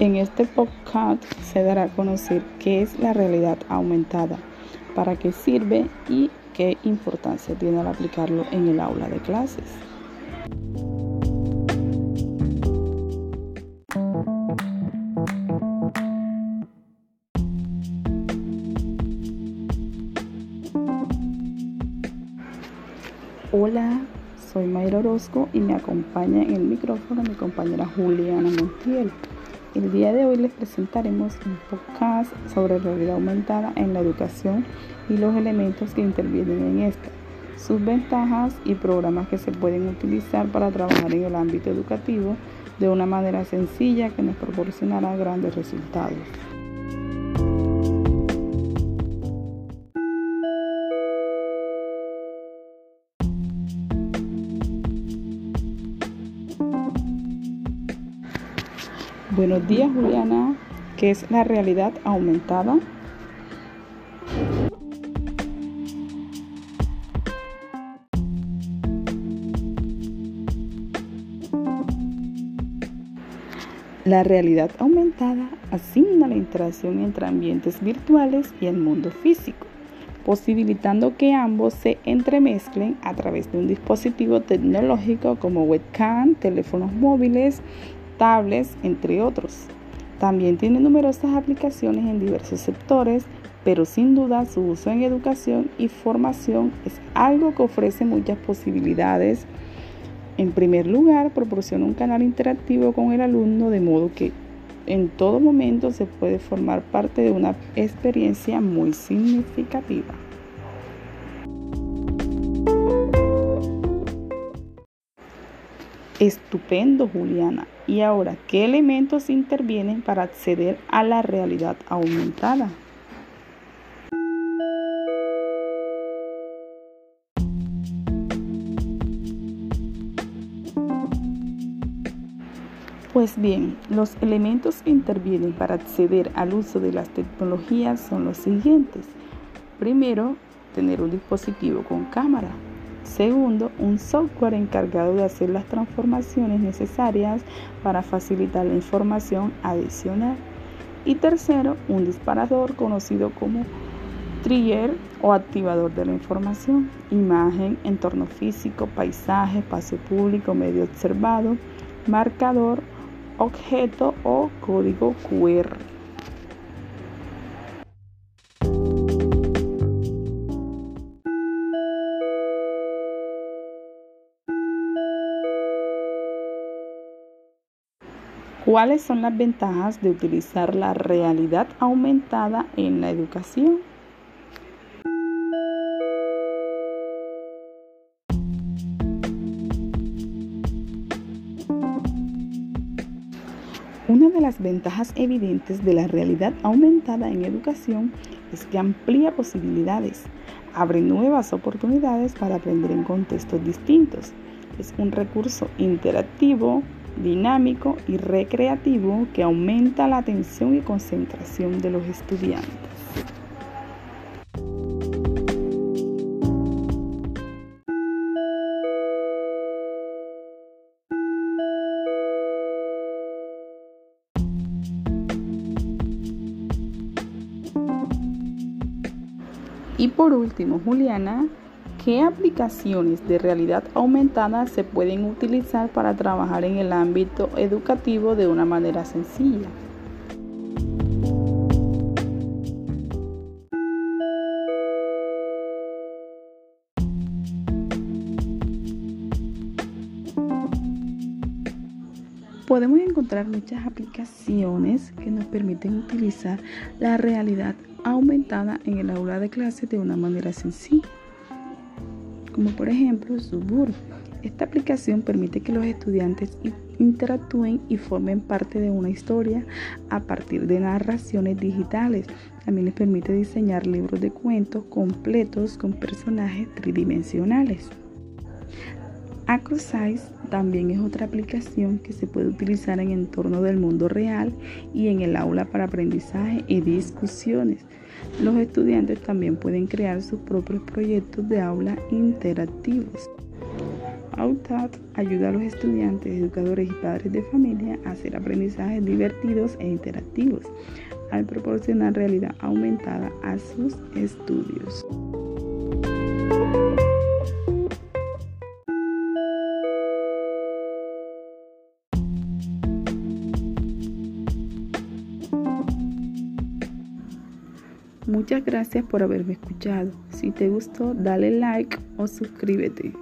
En este podcast se dará a conocer qué es la realidad aumentada, para qué sirve y qué importancia tiene al aplicarlo en el aula de clases. Hola, soy Mayra Orozco y me acompaña en el micrófono mi compañera Juliana Montiel. El día de hoy les presentaremos un podcast sobre realidad aumentada en la educación y los elementos que intervienen en esta, sus ventajas y programas que se pueden utilizar para trabajar en el ámbito educativo de una manera sencilla que nos proporcionará grandes resultados. Buenos días, Juliana. ¿Qué es la realidad aumentada? La realidad aumentada asigna la interacción entre ambientes virtuales y el mundo físico, posibilitando que ambos se entremezclen a través de un dispositivo tecnológico como webcam, teléfonos móviles entre otros. También tiene numerosas aplicaciones en diversos sectores, pero sin duda su uso en educación y formación es algo que ofrece muchas posibilidades. En primer lugar, proporciona un canal interactivo con el alumno de modo que en todo momento se puede formar parte de una experiencia muy significativa. Estupendo, Juliana. Y ahora, ¿qué elementos intervienen para acceder a la realidad aumentada? Pues bien, los elementos que intervienen para acceder al uso de las tecnologías son los siguientes. Primero, tener un dispositivo con cámara. Segundo, un software encargado de hacer las transformaciones necesarias para facilitar la información adicional. Y tercero, un disparador conocido como trigger o activador de la información, imagen, entorno físico, paisaje, espacio público, medio observado, marcador, objeto o código QR. ¿Cuáles son las ventajas de utilizar la realidad aumentada en la educación? Una de las ventajas evidentes de la realidad aumentada en educación es que amplía posibilidades, abre nuevas oportunidades para aprender en contextos distintos. Es un recurso interactivo, dinámico y recreativo que aumenta la atención y concentración de los estudiantes. Y por último, Juliana, ¿Qué aplicaciones de realidad aumentada se pueden utilizar para trabajar en el ámbito educativo de una manera sencilla? podemos encontrar muchas aplicaciones que nos permiten utilizar la realidad aumentada en el aula de clase de una manera sencilla como por ejemplo Subur. Esta aplicación permite que los estudiantes interactúen y formen parte de una historia a partir de narraciones digitales. También les permite diseñar libros de cuentos completos con personajes tridimensionales. AcroSize también es otra aplicación que se puede utilizar en entorno del mundo real y en el aula para aprendizaje y discusiones. Los estudiantes también pueden crear sus propios proyectos de aula interactivos. AUTAD ayuda a los estudiantes, educadores y padres de familia a hacer aprendizajes divertidos e interactivos al proporcionar realidad aumentada a sus estudios. Muchas gracias por haberme escuchado. Si te gustó, dale like o suscríbete.